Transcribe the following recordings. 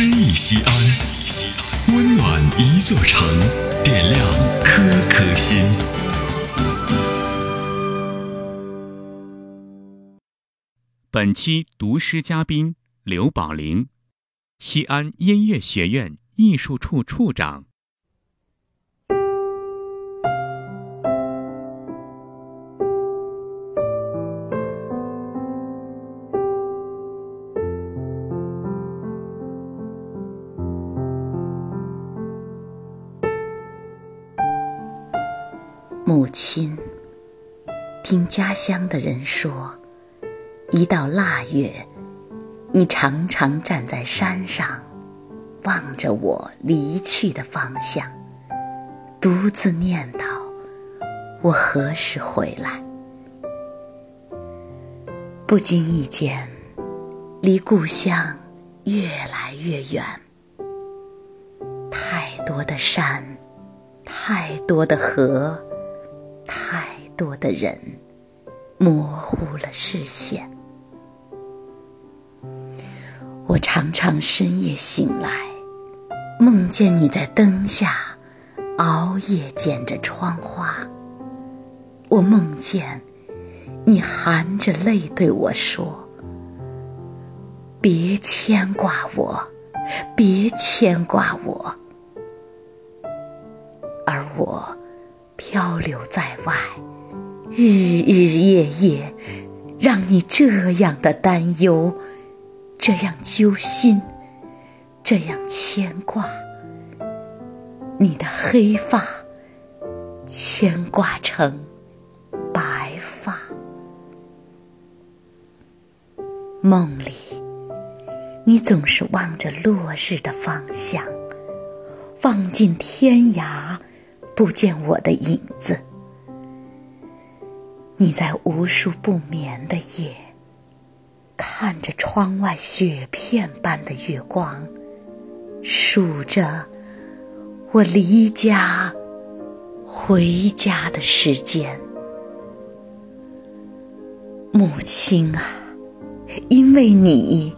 诗意西安，温暖一座城，点亮颗颗心。本期读诗嘉宾刘宝林，西安音乐学院艺术处处长。母亲，听家乡的人说，一到腊月，你常常站在山上，望着我离去的方向，独自念叨：我何时回来？不经意间，离故乡越来越远，太多的山，太多的河。多的人模糊了视线，我常常深夜醒来，梦见你在灯下熬夜剪着窗花。我梦见你含着泪对我说：“别牵挂我，别牵挂我。”而我。漂流在外，日日夜夜，让你这样的担忧，这样揪心，这样牵挂。你的黑发牵挂成白发，梦里你总是望着落日的方向，望尽天涯。不见我的影子，你在无数不眠的夜，看着窗外雪片般的月光，数着我离家回家的时间。母亲啊，因为你，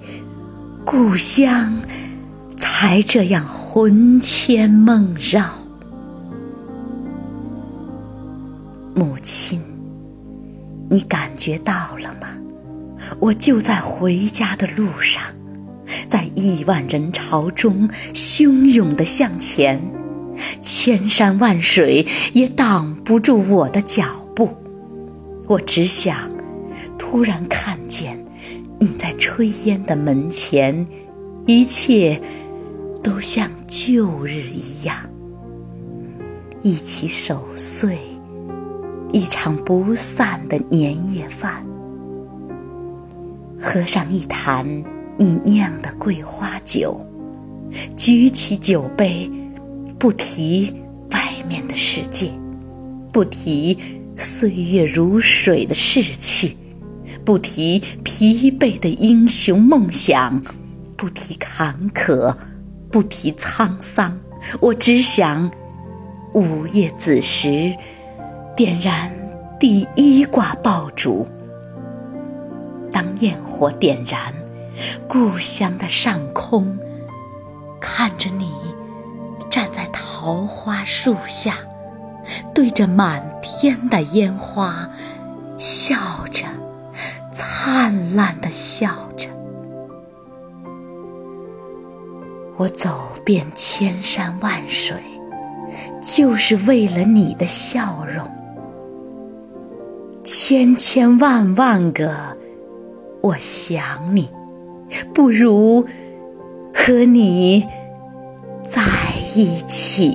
故乡才这样魂牵梦绕。母亲，你感觉到了吗？我就在回家的路上，在亿万人潮中汹涌的向前，千山万水也挡不住我的脚步。我只想突然看见你在炊烟的门前，一切都像旧日一样，一起守岁。一场不散的年夜饭，喝上一坛你酿的桂花酒，举起酒杯，不提外面的世界，不提岁月如水的逝去，不提疲惫的英雄梦想，不提坎坷，不提沧桑，我只想午夜子时。点燃第一挂爆竹，当焰火点燃，故乡的上空，看着你站在桃花树下，对着满天的烟花，笑着，灿烂的笑着。我走遍千山万水，就是为了你的笑容。千千万万个我想你，不如和你在一起。